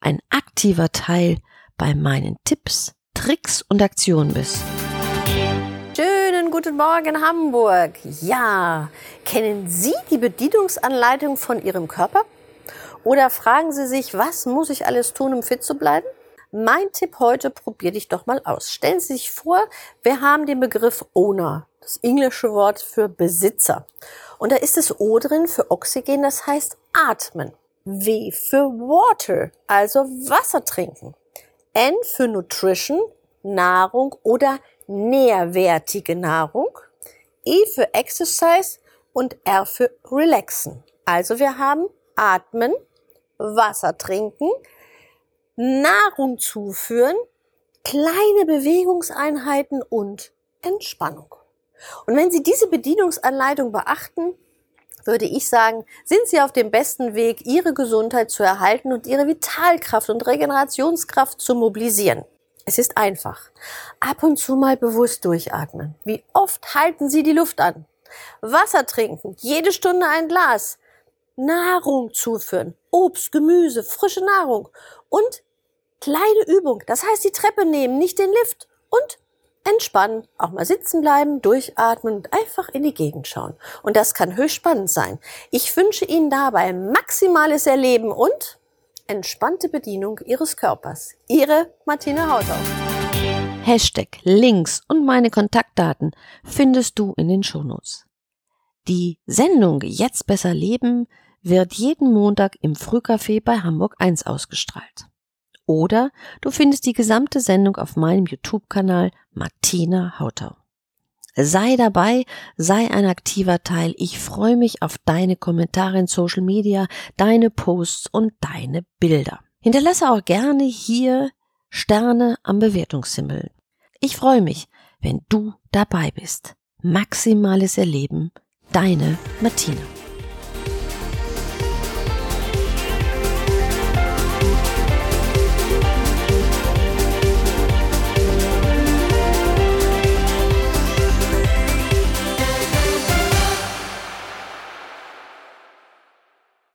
ein aktiver Teil bei meinen Tipps, Tricks und Aktionen bist. Schönen guten Morgen Hamburg. Ja, kennen Sie die Bedienungsanleitung von Ihrem Körper? Oder fragen Sie sich, was muss ich alles tun, um fit zu bleiben? Mein Tipp heute, probier dich doch mal aus. Stellen Sie sich vor, wir haben den Begriff Owner, das englische Wort für Besitzer. Und da ist das O drin für Oxygen, das heißt atmen. W für Water, also Wasser trinken. N für Nutrition, Nahrung oder nährwertige Nahrung. E für Exercise und R für Relaxen. Also wir haben Atmen, Wasser trinken, Nahrung zuführen, kleine Bewegungseinheiten und Entspannung. Und wenn Sie diese Bedienungsanleitung beachten, würde ich sagen, sind Sie auf dem besten Weg, Ihre Gesundheit zu erhalten und Ihre Vitalkraft und Regenerationskraft zu mobilisieren. Es ist einfach. Ab und zu mal bewusst durchatmen. Wie oft halten Sie die Luft an? Wasser trinken, jede Stunde ein Glas. Nahrung zuführen, Obst, Gemüse, frische Nahrung und kleine Übung. Das heißt, die Treppe nehmen, nicht den Lift und entspannen, auch mal sitzen bleiben, durchatmen und einfach in die Gegend schauen. Und das kann höchst spannend sein. Ich wünsche Ihnen dabei maximales Erleben und entspannte Bedienung Ihres Körpers. Ihre Martina Hautau. Hashtag, Links und meine Kontaktdaten findest du in den Shownotes. Die Sendung Jetzt besser leben wird jeden Montag im Frühcafé bei Hamburg 1 ausgestrahlt. Oder du findest die gesamte Sendung auf meinem YouTube-Kanal Martina Hautau. Sei dabei, sei ein aktiver Teil. Ich freue mich auf deine Kommentare in Social Media, deine Posts und deine Bilder. Hinterlasse auch gerne hier Sterne am Bewertungshimmel. Ich freue mich, wenn du dabei bist. Maximales Erleben, deine Martina.